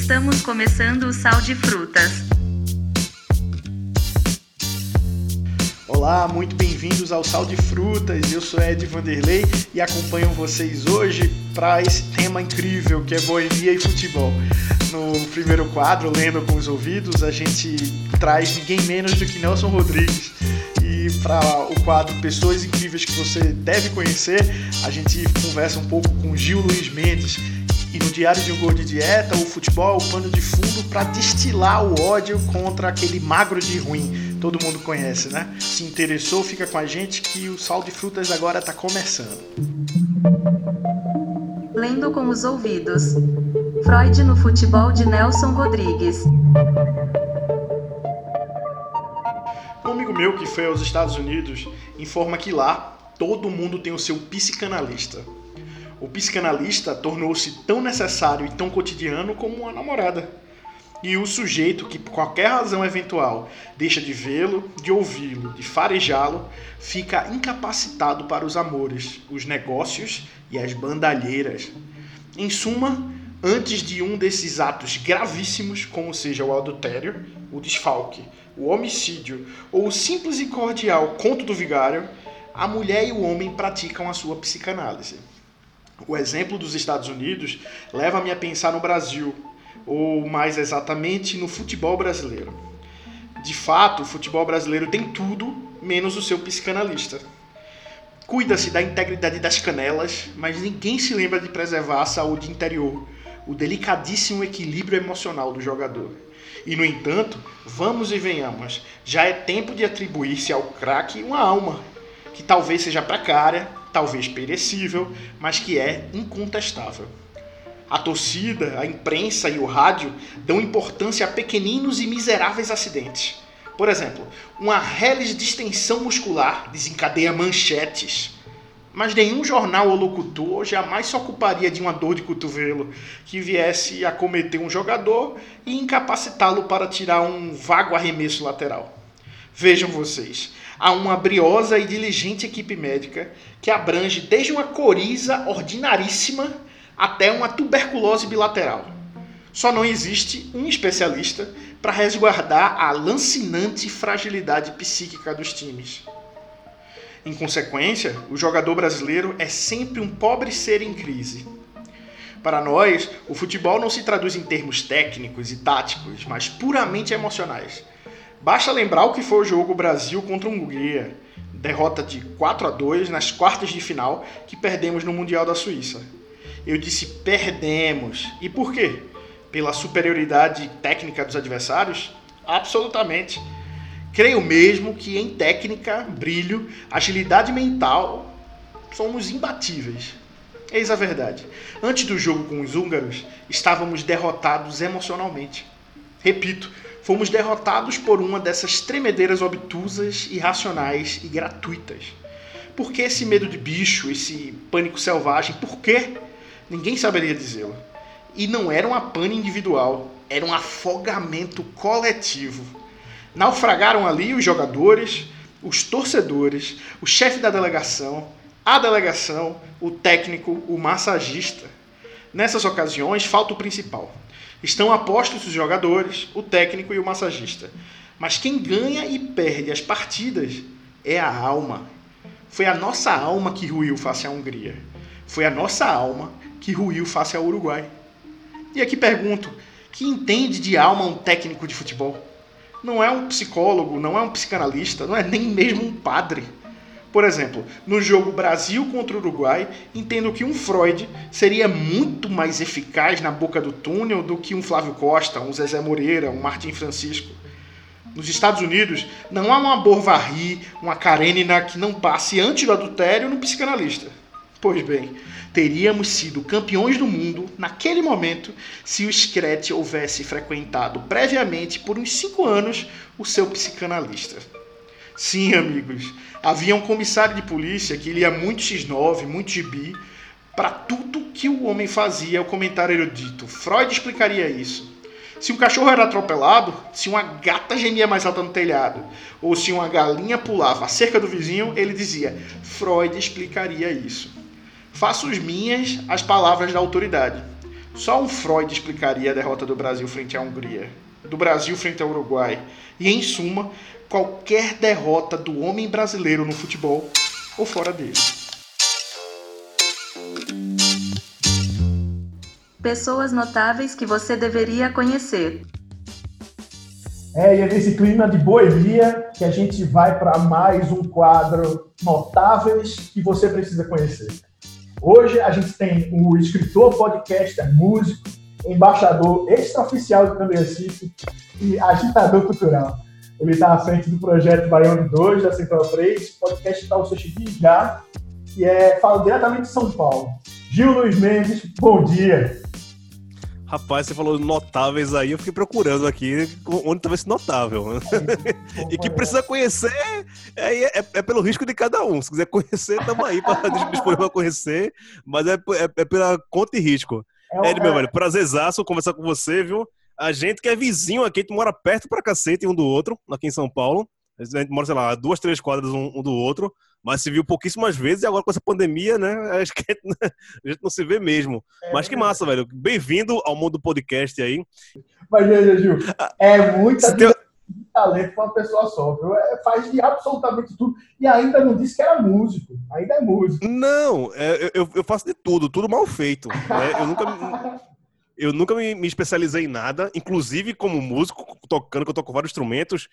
Estamos começando o Sal de Frutas. Olá, muito bem-vindos ao Sal de Frutas. Eu sou Ed Vanderlei e acompanho vocês hoje para esse tema incrível que é boemia e futebol. No primeiro quadro, Lendo com os Ouvidos, a gente traz ninguém menos do que Nelson Rodrigues. E para o quadro Pessoas Incríveis que você deve conhecer, a gente conversa um pouco com Gil Luiz Mendes, e no Diário de um Gol de Dieta, o futebol é o pano de fundo para destilar o ódio contra aquele magro de ruim. Todo mundo conhece, né? Se interessou, fica com a gente que o Sal de Frutas agora está começando. Lendo com os ouvidos. Freud no futebol de Nelson Rodrigues. Um amigo meu que foi aos Estados Unidos informa que lá todo mundo tem o seu psicanalista o psicanalista tornou-se tão necessário e tão cotidiano como uma namorada. E o sujeito que, por qualquer razão eventual, deixa de vê-lo, de ouvi-lo, de farejá-lo, fica incapacitado para os amores, os negócios e as bandalheiras. Em suma, antes de um desses atos gravíssimos, como seja o adultério, o desfalque, o homicídio ou o simples e cordial conto do vigário, a mulher e o homem praticam a sua psicanálise. O exemplo dos Estados Unidos leva-me a pensar no Brasil, ou mais exatamente no futebol brasileiro. De fato, o futebol brasileiro tem tudo menos o seu psicanalista. Cuida-se da integridade das canelas, mas ninguém se lembra de preservar a saúde interior, o delicadíssimo equilíbrio emocional do jogador. E no entanto, vamos e venhamos, já é tempo de atribuir-se ao craque uma alma, que talvez seja precária, talvez perecível, mas que é incontestável. A torcida, a imprensa e o rádio dão importância a pequeninos e miseráveis acidentes. Por exemplo, uma reles distensão muscular desencadeia manchetes. Mas nenhum jornal ou locutor jamais se ocuparia de uma dor de cotovelo que viesse a cometer um jogador e incapacitá-lo para tirar um vago arremesso lateral. Vejam vocês, há uma briosa e diligente equipe médica que abrange desde uma coriza ordinaríssima até uma tuberculose bilateral. Só não existe um especialista para resguardar a lancinante fragilidade psíquica dos times. Em consequência, o jogador brasileiro é sempre um pobre ser em crise. Para nós, o futebol não se traduz em termos técnicos e táticos, mas puramente emocionais. Basta lembrar o que foi o jogo Brasil contra Hungria, derrota de 4 a 2 nas quartas de final que perdemos no Mundial da Suíça. Eu disse perdemos. E por quê? Pela superioridade técnica dos adversários? Absolutamente. Creio mesmo que em técnica, brilho, agilidade mental, somos imbatíveis. Eis a verdade. Antes do jogo com os húngaros, estávamos derrotados emocionalmente. Repito, fomos derrotados por uma dessas tremedeiras obtusas, irracionais e gratuitas. Por que esse medo de bicho, esse pânico selvagem? Por quê? Ninguém saberia dizê-lo. E não era uma pane individual, era um afogamento coletivo. Naufragaram ali os jogadores, os torcedores, o chefe da delegação, a delegação, o técnico, o massagista. Nessas ocasiões, falta o principal Estão apostos os jogadores, o técnico e o massagista. Mas quem ganha e perde as partidas é a alma. Foi a nossa alma que ruiu face à Hungria. Foi a nossa alma que ruiu face ao Uruguai. E aqui pergunto: que entende de alma um técnico de futebol? Não é um psicólogo, não é um psicanalista, não é nem mesmo um padre. Por exemplo, no jogo Brasil contra o Uruguai, entendo que um Freud seria muito mais eficaz na boca do túnel do que um Flávio Costa, um Zezé Moreira, um Martim Francisco. Nos Estados Unidos, não há uma Borvarri, uma Karenina que não passe antes do adultério no psicanalista. Pois bem, teríamos sido campeões do mundo naquele momento se o Screte houvesse frequentado previamente por uns cinco anos o seu psicanalista. Sim, amigos, havia um comissário de polícia que lia muito X9, muito GB. Para tudo que o homem fazia, o comentário erudito. Freud explicaria isso. Se um cachorro era atropelado, se uma gata gemia mais alta no telhado, ou se uma galinha pulava cerca do vizinho, ele dizia: Freud explicaria isso. Faço as minhas as palavras da autoridade. Só um Freud explicaria a derrota do Brasil frente à Hungria, do Brasil frente ao Uruguai e, em suma, qualquer derrota do homem brasileiro no futebol ou fora dele. Pessoas notáveis que você deveria conhecer. É, e é nesse clima de boemia que a gente vai para mais um quadro Notáveis que você precisa conhecer. Hoje a gente tem o escritor, podcaster, músico, embaixador extraoficial do Câmara Recife e agitador cultural. Ele está à frente do projeto Baiano 2 da Central 3, podcast para você já, e é, fala diretamente de São Paulo. Gil Luiz Mendes, bom dia. Rapaz, você falou notáveis aí, eu fiquei procurando aqui onde talvez esse notável. e que precisa conhecer é, é, é, pelo risco de cada um. Se quiser conhecer, estamos aí para disponível para conhecer, mas é, é, é, pela conta e risco. É, Ed, meu velho, prazerzaço conversar com você, viu? A gente que é vizinho aqui, a gente mora perto pra cacete um do outro, aqui em São Paulo. A gente mora, sei lá, duas, três quadras um, um do outro mas se viu pouquíssimas vezes e agora com essa pandemia, né? Acho que a gente não se vê mesmo. É, mas que massa, velho. Bem-vindo ao mundo do podcast aí. Mas, Gil, é muita tem... talento para uma pessoa só, viu? É, faz de absolutamente tudo. E ainda não disse que era músico. Ainda é músico. Não, é, eu, eu faço de tudo, tudo mal feito. Né? Eu nunca. Eu nunca me, me, especializei em nada, inclusive como músico, tocando, que eu toco vários instrumentos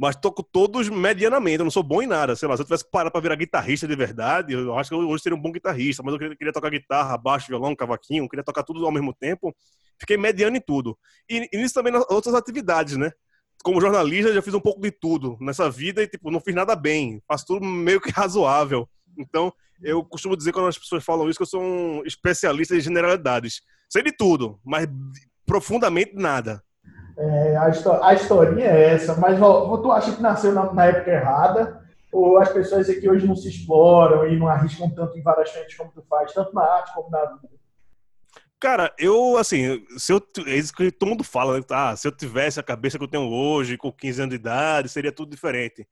mas toco todos medianamente. Eu não sou bom em nada. Sei lá, se eu tivesse parado para virar guitarrista de verdade, eu acho que eu hoje seria um bom guitarrista. Mas eu queria, queria, tocar guitarra, baixo, violão, cavaquinho, queria tocar tudo ao mesmo tempo. Fiquei mediano em tudo. E, e nisso também nas outras atividades, né? Como jornalista, já fiz um pouco de tudo nessa vida e, tipo, não fiz nada bem. Faço tudo meio que razoável. Então, eu costumo dizer quando as pessoas falam isso que eu sou um especialista em generalidades. Sei de tudo, mas profundamente nada. É, a, a historinha é essa, mas tu acha que nasceu na, na, época errada? Ou as pessoas aqui hoje não se exploram e não arriscam tanto em várias frentes como tu faz, tanto na arte como na vida? Cara, eu, assim, se eu, é isso que todo mundo fala, né? ah, se eu tivesse a cabeça que eu tenho hoje, com 15 anos de idade, seria tudo diferente.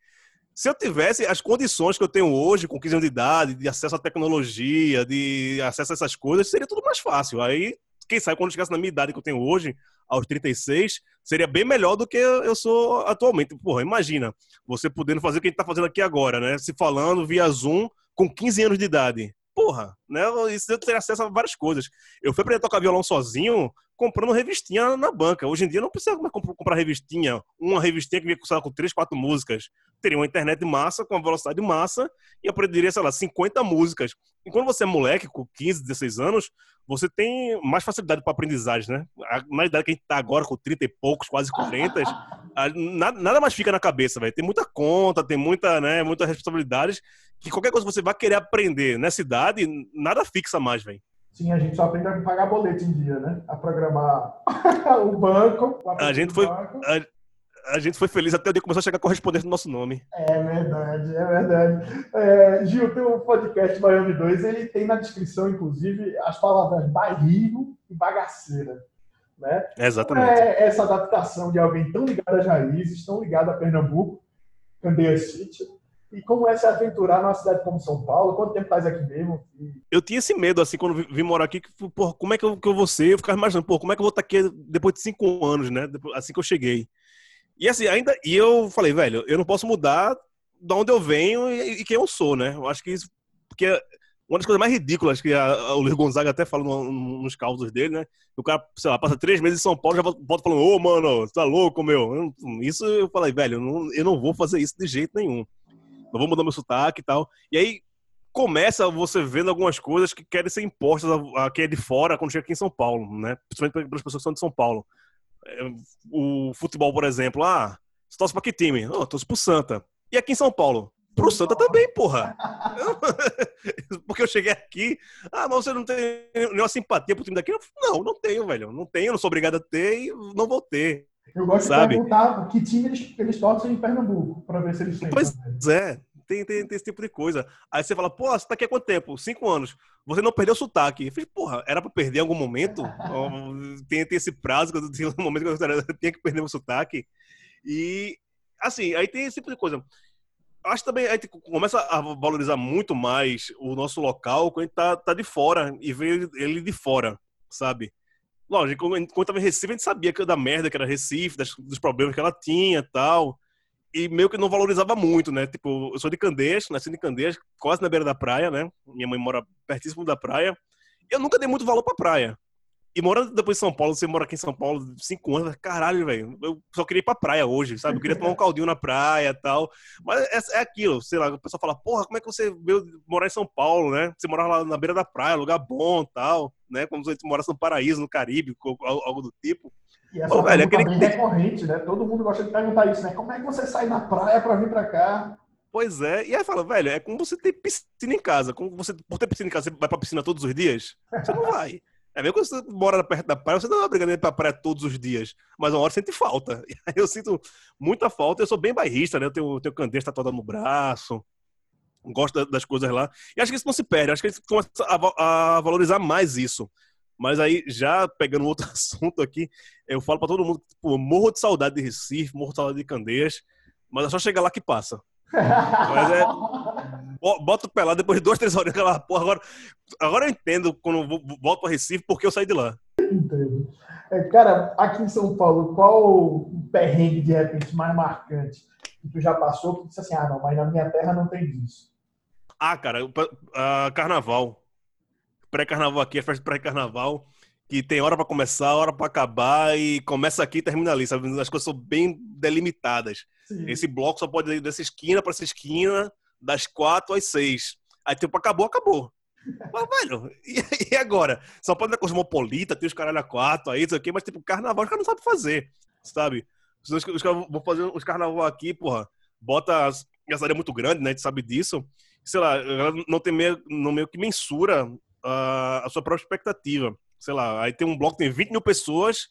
Se eu tivesse as condições que eu tenho hoje, com 15 anos de idade, de acesso à tecnologia, de acesso a essas coisas, seria tudo mais fácil. Aí, quem sabe, quando eu chegasse na minha idade que eu tenho hoje, aos 36, seria bem melhor do que eu sou atualmente. Porra, imagina, você podendo fazer o que a gente tá fazendo aqui agora, né? Se falando via Zoom com 15 anos de idade. Porra, né? Isso eu teria acesso a várias coisas. Eu fui aprender a tocar violão sozinho comprando revistinha na banca. Hoje em dia não precisa mais comprar revistinha. Uma revistinha que vinha com três, quatro músicas. Teria uma internet massa, com uma velocidade massa, e aprenderia, sei lá, 50 músicas. E quando você é moleque, com 15, 16 anos, você tem mais facilidade para aprendizagem, né? Na idade que a gente tá agora, com 30 e poucos, quase 40, nada, nada mais fica na cabeça, velho. Tem muita conta, tem muita, né, muitas responsabilidades, que qualquer coisa que você vai querer aprender nessa idade, nada fixa mais, velho. Sim, a gente só aprende a pagar boleto em dia, né? A programar o banco. A gente foi... A a gente foi feliz até o dia que começou a chegar correspondente no nosso nome. É verdade, é verdade. É, Gil, teu podcast Miami 2, ele tem na descrição, inclusive, as palavras bairro e bagaceira. Né? Exatamente. É essa adaptação de alguém tão ligado às raízes, tão ligado a Pernambuco, Candeia City, e como é se aventurar numa cidade como São Paulo? Quanto tempo faz aqui mesmo? Eu tinha esse medo, assim, quando vim morar aqui, que, porra, como é que eu, que eu vou ser? Eu ficava imaginando, pô, como é que eu vou estar aqui depois de cinco anos, né? Assim que eu cheguei. E assim, ainda. E eu falei, velho, eu não posso mudar de onde eu venho e, e quem eu sou, né? Eu acho que isso. Porque uma das coisas mais ridículas que a, a, o Luiz Gonzaga até fala no, no, nos causos dele, né? O cara, sei lá, passa três meses em São Paulo já volta falando, ô, oh, mano, tá louco, meu? Isso eu falei, velho, eu não, eu não vou fazer isso de jeito nenhum. Não vou mudar meu sotaque e tal. E aí começa você vendo algumas coisas que querem ser impostas a, a quem é de fora quando chega aqui em São Paulo, né? Principalmente para as pessoas que são de São Paulo o futebol, por exemplo, ah, você torce pra que time? Não, oh, torço pro Santa. E aqui em São Paulo? Pro Santa também, porra. Porque eu cheguei aqui, ah, mas você não tem nenhuma simpatia pro time daqui? Não, não tenho, velho. Não tenho, não sou obrigado a ter e não vou ter. Eu gosto sabe? de perguntar que time eles, eles torcem em Pernambuco, pra ver se eles têm. Pois é, tem, tem, tem, esse tipo de coisa. Aí você fala, pô, você tá aqui há quanto tempo? Cinco anos. Você não perdeu o sotaque. Eu falei, porra, era pra perder em algum momento? tem, tem esse prazo que eu tinha um momento que eu tinha que perder o sotaque. E, assim, aí tem esse tipo de coisa. Acho também a gente começa a valorizar muito mais o nosso local quando a gente tá, tá de fora e vê ele de fora, sabe? Lógico, quando eu tava em Recife, a gente sabia que da merda que era Recife, das, dos problemas que ela tinha tal. E meio que não valorizava muito, né? Tipo, eu sou de Candeias, nasci de Candeias, quase na beira da praia, né? Minha mãe mora pertíssimo da praia. Eu nunca dei muito valor pra praia. E morando depois em São Paulo, você mora aqui em São Paulo cinco anos, caralho, velho, eu só queria ir pra praia hoje, sabe? Eu queria tomar um caldinho na praia e tal. Mas é, é, aquilo, sei lá, o pessoal fala, porra, como é que você veio morar em São Paulo, né? Você morar lá na beira da praia, lugar bom tal, né? Como se você morasse no paraíso, no Caribe, algo do tipo. E essa Pô, velho, é aquele... bem recorrente, né? Todo mundo gosta de perguntar isso, né? Como é que você sai na praia pra vir pra cá? Pois é, e aí fala, velho, é como você ter piscina em casa. Como você, por ter piscina em casa, você vai pra piscina todos os dias? Você não vai. É mesmo quando você mora perto da praia, você não é obrigado a ir pra praia todos os dias. Mas uma hora sente falta. Eu sinto muita falta. Eu sou bem bairrista, né? Eu tenho, tenho candeia tatuada no braço. Gosto das coisas lá. E acho que isso não se perde. Acho que eles começam a, a valorizar mais isso. Mas aí, já pegando outro assunto aqui, eu falo para todo mundo, tipo, morro de saudade de Recife, morro de saudade de Candeias, mas é só chegar lá que passa. Mas é. Bota o pé lá, depois de duas, três horas, aquela porra. Agora, agora eu entendo quando volto para Recife, porque eu saí de lá. Entendo. É, cara, aqui em São Paulo, qual o perrengue de repente mais marcante que tu já passou que tu disse assim, ah, não, mas na minha terra não tem disso? Ah, cara, uh, carnaval. Pré-carnaval aqui, é festa pré-carnaval que tem hora para começar, hora para acabar e começa aqui e termina ali, sabe? As coisas são bem delimitadas. Sim. Esse bloco só pode ir dessa esquina para essa esquina, das quatro às seis. Aí, tipo, acabou, acabou. Mas, velho, e, e, agora? Só pode ir cosmopolita, tem os caralho a quatro aí, isso aqui, mas, tipo, carnaval os caras não sabem fazer, sabe? Os, os, os caras vão fazer os carnaval aqui, porra, bota as, as áreas muito grande, né? A gente sabe disso. Sei lá, não tem meio, não meio que mensura uh, a sua própria expectativa sei lá, aí tem um bloco que tem 20 mil pessoas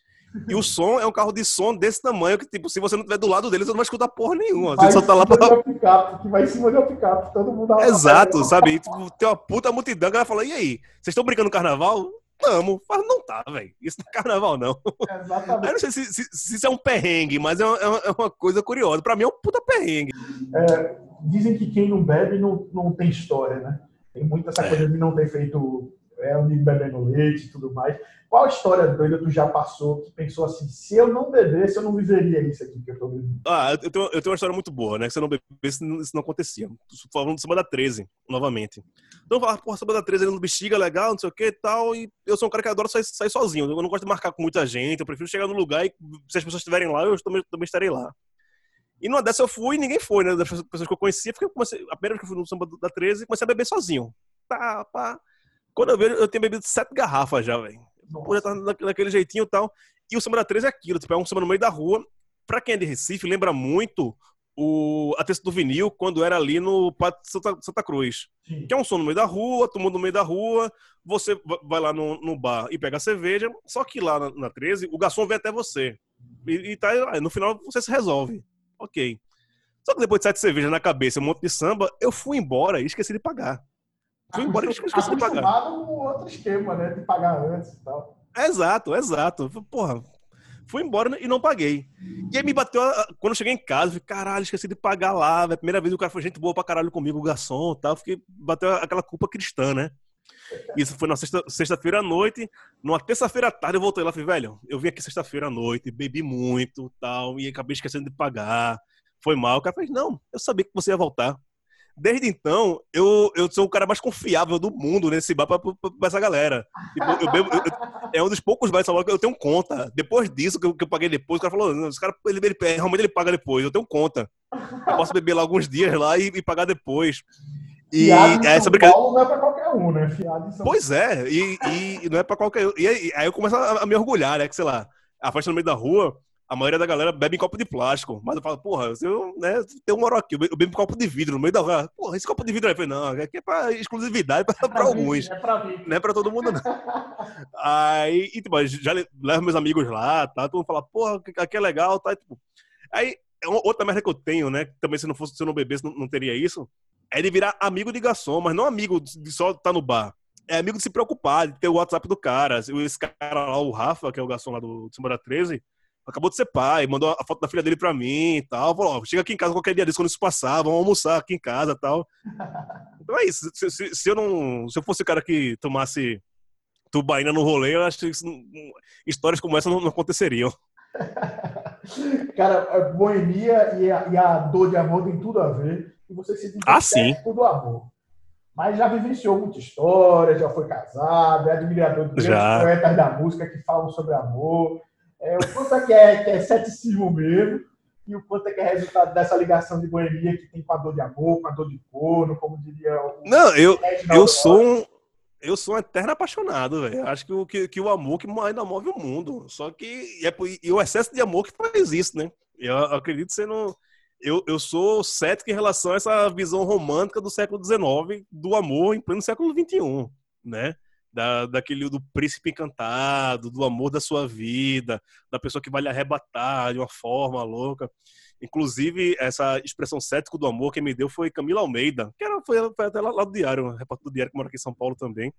e o som é um carro de som desse tamanho que, tipo, se você não estiver do lado dele, você não vai escutar porra nenhuma. Você só tá lá pra... Picape, que vai em cima do picape, todo mundo... Exato, sabe? Tipo, tem uma puta multidão que vai falar, e aí, vocês estão brincando no carnaval? Tamo. Mas não tá, velho. Isso não é carnaval, não. Exatamente. Eu não sei se, se, se, isso é um perrengue, mas é uma, é uma coisa curiosa. Pra mim é um puta perrengue. É, dizem que quem não bebe não, não tem história, né? Tem muita essa é. coisa de não ter feito é, amigo bebendo leite e tudo mais. Qual história doida tu já passou que pensou assim, se eu não bebesse, eu não viveria isso aqui que eu tô vivendo? Ah, eu tenho, eu tenho uma história muito boa, né? Que se eu não bebesse, isso não acontecia. Falando do Samba da 13, novamente. Então eu falava, porra, Samba da 13 ali no bexiga, legal, não sei o que e tal. E eu sou um cara que adora sair, sair, sozinho. Eu não gosto de marcar com muita gente, eu prefiro chegar no lugar e se as pessoas estiverem lá, eu também, também estarei lá. E numa dessa eu fui e ninguém foi, né? Das pessoas que eu conhecia, porque eu comecei, a primeira vez que eu fui no Samba da 13, comecei a beber sozinho. Tá, pá. Quando eu vejo, eu tenho bebido sete garrafas já, velho. Já tá naquele jeitinho e tal. E o Samba da 13 é aquilo, tipo, é um samba no meio da rua. Pra quem é de Recife, lembra muito o a texto do vinil quando era ali no Pátio Santa, Santa Cruz. Sim. Que é um som no meio da rua, todo mundo no meio da rua, você vai lá no, no bar e pega a cerveja, só que lá na, na 13, o garçom vem até você. E, e tá, no final você se resolve. Ok. Só que depois de sete cervejas na cabeça, um monte de samba, eu fui embora e esqueci de pagar. Fui embora e esqueci de pagar. com outro esquema, né? De pagar antes e tal. Exato, exato. Porra, fui embora e não paguei. E aí me bateu, quando eu cheguei em casa, eu falei, caralho, esqueci de pagar lá. A primeira vez o cara foi gente boa pra caralho comigo, o garçom e tal. Fiquei, bateu aquela culpa cristã, né? Isso foi na sexta-feira sexta à noite. Numa terça-feira à tarde eu voltei lá e falei, velho, eu vim aqui sexta-feira à noite, bebi muito tal, e acabei esquecendo de pagar. Foi mal. O cara falou, não, eu sabia que você ia voltar. Desde então, eu, eu sou o cara mais confiável do mundo nesse bar pra, pra, pra essa galera. Tipo, eu bebo, eu, é um dos poucos bares que eu tenho conta. Depois disso, que eu, que eu paguei depois, o cara falou: esse cara, ele, ele, realmente ele paga depois, eu tenho conta. Eu posso beber lá alguns dias lá e, e pagar depois. E é, essa brincadeira. não é pra qualquer um, né? São Pois é, e, e, não é pra qualquer um. E aí, aí eu começo a, a me orgulhar, né? Que sei lá, a festa no meio da rua, a maioria da galera bebe em copo de plástico. Mas eu falo, porra, eu, né, tem um moral aqui, eu bebo em copo de vidro no meio da rua. Porra, esse copo de vidro aí, eu falei, não, aqui é pra exclusividade pra, é pra, pra alguns. É pra não é pra todo mundo, não. aí, e, tipo, já levo meus amigos lá, tá? Todo mundo fala, porra, aqui é legal, tá? E, tipo, aí, é outra merda que eu tenho, né? Também se não fosse, se eu não bebesse, não, não teria isso. É de virar amigo de garçom, mas não amigo de só estar tá no bar é amigo de se preocupar, de ter o WhatsApp do cara. Esse cara lá, o Rafa, que é o garçom lá do Simbora 13, acabou de ser pai, mandou a foto da filha dele pra mim e tal. Falou, ó, chega aqui em casa qualquer dia disso, quando isso passar, vamos almoçar aqui em casa e tal. Então é isso. Se, se, se, eu não. Se eu fosse o cara que tomasse tubaína no rolê, eu acho que isso, histórias como essa não, não aconteceriam. Cara, a boemia e a, e a, dor de amor tem tudo a ver. E você se diz ah, sim. do amor. Mas já vivenciou muita história, já foi casado, é admirador de já. poetas da música que falam sobre amor. É, o quanto é que é, que é ceticismo mesmo e o quanto é que é resultado dessa ligação de boemia que tem com a dor de amor, com a dor de corno, como diria o. Não, eu, eu sou um. Eu sou um eterno apaixonado, velho. Acho que o, que, que, o amor que ainda move o mundo. Só que. É, e o excesso de amor que faz isso, né? Eu acredito ser no. Eu, eu sou cético em relação a essa visão romântica do século XIX do amor em pleno século XXI, né? Da, daquele do príncipe encantado, do amor da sua vida, da pessoa que vai lhe arrebatar de uma forma louca. Inclusive, essa expressão cético do amor que me deu foi Camila Almeida, que era, foi, foi até lá, lá do Diário, repórter do Diário que mora aqui em São Paulo também.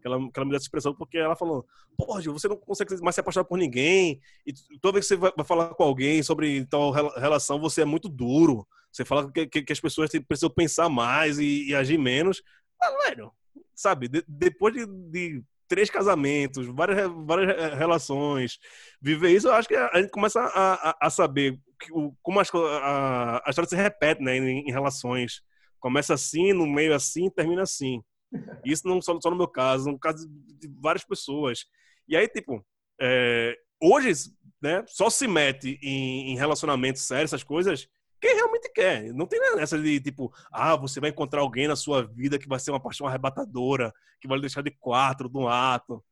Que ela, que ela me deu essa expressão porque ela falou: Pô, você não consegue mais se apaixonar por ninguém. E toda vez que você vai, vai falar com alguém sobre tal relação, você é muito duro. Você fala que, que, que as pessoas precisam pensar mais e, e agir menos. Ah, velho, sabe, de, depois de, de três casamentos, várias, várias relações, viver isso, eu acho que a gente começa a, a, a saber como as, a, a, história se repete né, em, em, relações. Começa assim, no meio assim, termina assim. Isso não só, só no meu caso, no caso de várias pessoas. E aí, tipo, é, hoje, né, só se mete em, em relacionamentos sérios, essas coisas, quem realmente quer. Não tem essa de tipo, ah, você vai encontrar alguém na sua vida que vai ser uma paixão arrebatadora, que vai deixar de quatro de um ato.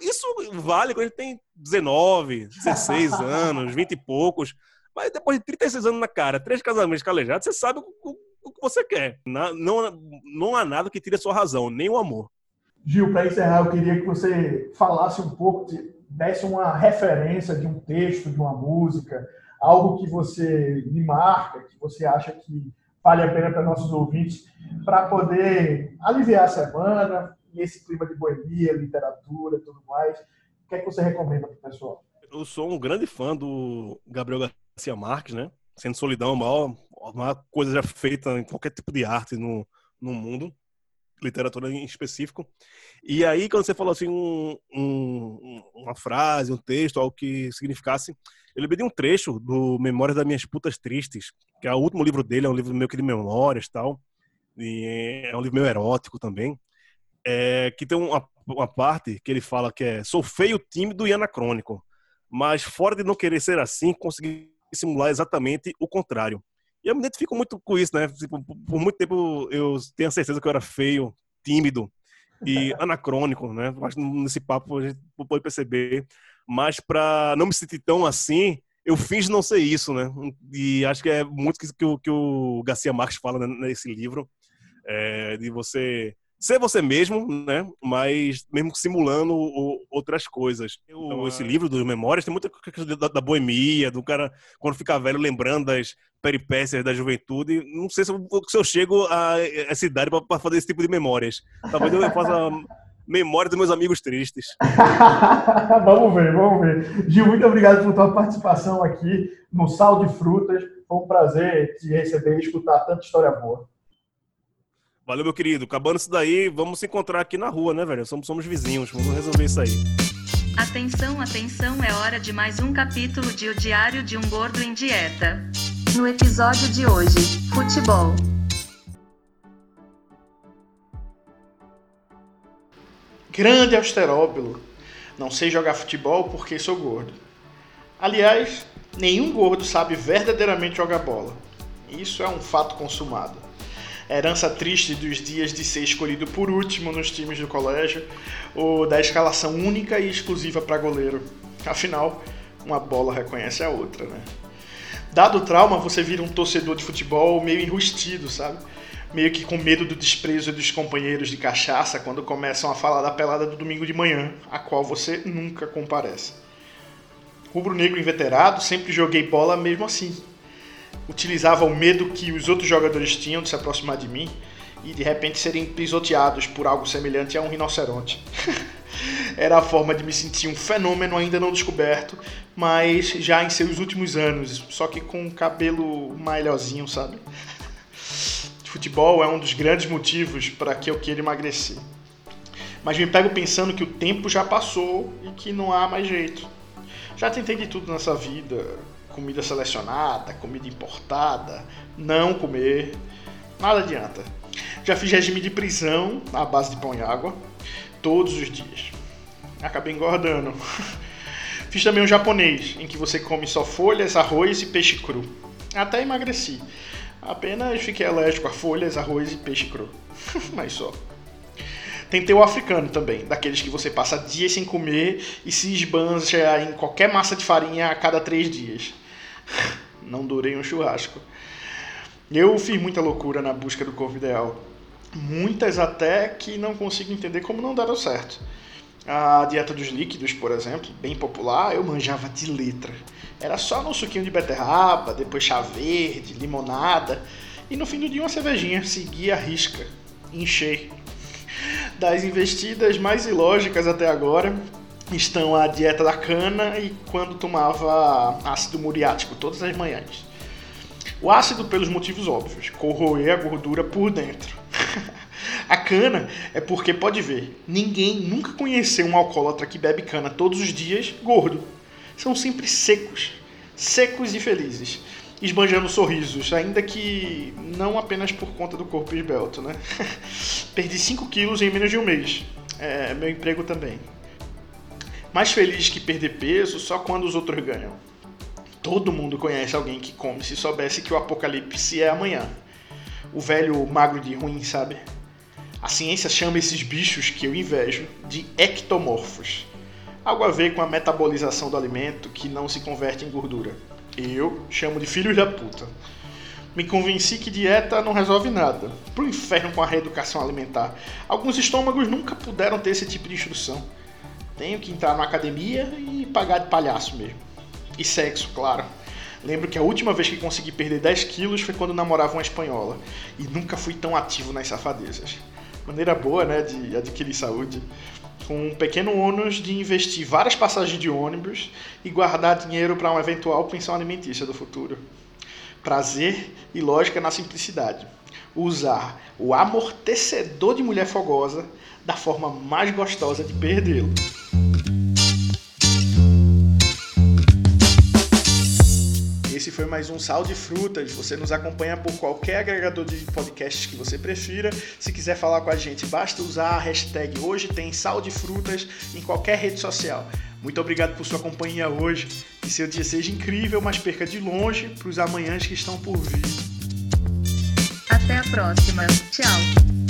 Isso vale quando a gente tem 19, 16 anos, 20 e poucos. Mas depois de 36 anos na cara, três casamentos calejados, você sabe o, o, o que você quer. Não, não, não há nada que tire a sua razão, nem o amor. Gil, para encerrar, eu queria que você falasse um pouco, desse uma referência de um texto, de uma música, algo que você me marca, que você acha que vale a pena para nossos ouvintes, para poder aliviar a semana, esse clima de boemia, literatura e tudo mais. O que é que você recomenda para o pessoal? Eu sou um grande fã do Gabriel Garcia Marques, né? Sendo Solidão, a maior, a maior coisa já feita em qualquer tipo de arte no, no mundo, literatura em específico. E aí, quando você falou assim, um, um, uma frase, um texto, algo que significasse, eu lembrei de um trecho do Memórias das Minhas Putas Tristes, que é o último livro dele, é um livro meio que de memórias e tal. E é um livro meio erótico também. É, que tem uma, uma parte que ele fala que é sou feio, tímido e anacrônico, mas fora de não querer ser assim, consegui simular exatamente o contrário. E eu me identifico muito com isso, né? Tipo, por muito tempo eu tenho a certeza que eu era feio, tímido e anacrônico, né? Acho que nesse papo a gente pode perceber. Mas para não me sentir tão assim, eu fiz não ser isso, né? E acho que é muito que, que, o, que o Garcia Marques fala né, nesse livro, é, de você ser você mesmo, né? Mas mesmo simulando outras coisas. Então, esse livro dos Memórias tem muita coisa da, da, boemia, do cara quando fica velho lembrando das peripécias da juventude. Não sei se eu, se eu chego a essa idade para fazer esse tipo de memórias. Talvez eu faça memória dos meus amigos tristes. vamos ver, vamos ver. Gil, muito obrigado por tua participação aqui no Sal de Frutas. Foi um prazer te receber e escutar tanta história boa. Valeu, meu querido. Acabando isso daí, vamos se encontrar aqui na rua, né, velho? Somos, somos vizinhos, vamos resolver isso aí. Atenção, atenção, é hora de mais um capítulo de O Diário de um Gordo em Dieta. No episódio de hoje, futebol. Grande austeróbilo. Não sei jogar futebol porque sou gordo. Aliás, nenhum gordo sabe verdadeiramente jogar bola. Isso é um fato consumado herança triste dos dias de ser escolhido por último nos times do colégio, ou da escalação única e exclusiva para goleiro. Afinal, uma bola reconhece a outra, né? Dado o trauma, você vira um torcedor de futebol meio enrustido, sabe? Meio que com medo do desprezo dos companheiros de cachaça quando começam a falar da pelada do domingo de manhã, a qual você nunca comparece. Rubro-negro inveterado, sempre joguei bola mesmo assim, utilizava o medo que os outros jogadores tinham de se aproximar de mim e de repente serem pisoteados por algo semelhante a um rinoceronte. Era a forma de me sentir um fenômeno ainda não descoberto, mas já em seus últimos anos, só que com cabelo malhozinho, sabe? Futebol é um dos grandes motivos para que eu queira emagrecer. mas me pego pensando que o tempo já passou e que não há mais jeito. Já tentei de tudo nessa vida: comida selecionada, comida importada, não comer, nada adianta. Já fiz regime de prisão à base de pão e água, todos os dias. Acabei engordando. Fiz também um japonês, em que você come só folhas, arroz e peixe cru. Até emagreci. Apenas fiquei alérgico a folhas, arroz e peixe cru. Mas só. Tentei o africano também, daqueles que você passa dias sem comer e se esbanja em qualquer massa de farinha a cada três dias. Não durei um churrasco. Eu fiz muita loucura na busca do corpo ideal. Muitas até que não consigo entender como não deram certo. A dieta dos líquidos, por exemplo, bem popular, eu manjava de letra. Era só no suquinho de beterraba, depois chá verde, limonada e no fim do dia uma cervejinha. Seguia a risca. Enchei. Das investidas mais ilógicas até agora estão a dieta da cana e quando tomava ácido muriático todas as manhãs. O ácido pelos motivos óbvios, corroer a gordura por dentro. A cana é porque, pode ver, ninguém nunca conheceu um alcoólatra que bebe cana todos os dias gordo. São sempre secos, secos e felizes, esbanjando sorrisos, ainda que não apenas por conta do corpo esbelto, né? Perdi 5 quilos em menos de um mês. É meu emprego também. Mais feliz que perder peso só quando os outros ganham. Todo mundo conhece alguém que come se soubesse que o apocalipse é amanhã. O velho magro de ruim, sabe? A ciência chama esses bichos que eu invejo de ectomorfos. Algo a ver com a metabolização do alimento que não se converte em gordura. Eu chamo de filhos da puta. Me convenci que dieta não resolve nada. Pro inferno com a reeducação alimentar. Alguns estômagos nunca puderam ter esse tipo de instrução. Tenho que entrar na academia e pagar de palhaço mesmo. E sexo, claro. Lembro que a última vez que consegui perder 10 quilos foi quando namorava uma espanhola. E nunca fui tão ativo nas safadezas maneira boa né, de adquirir saúde, com um pequeno ônus de investir várias passagens de ônibus e guardar dinheiro para uma eventual pensão alimentícia do futuro. Prazer e lógica na simplicidade. Usar o amortecedor de mulher fogosa da forma mais gostosa de perdê-lo. Foi mais um Sal de Frutas. Você nos acompanha por qualquer agregador de podcasts que você prefira. Se quiser falar com a gente, basta usar a hashtag Hoje Tem Sal de Frutas em qualquer rede social. Muito obrigado por sua companhia hoje. Que seu dia seja incrível, mas perca de longe para os amanhãs que estão por vir. Até a próxima. Tchau.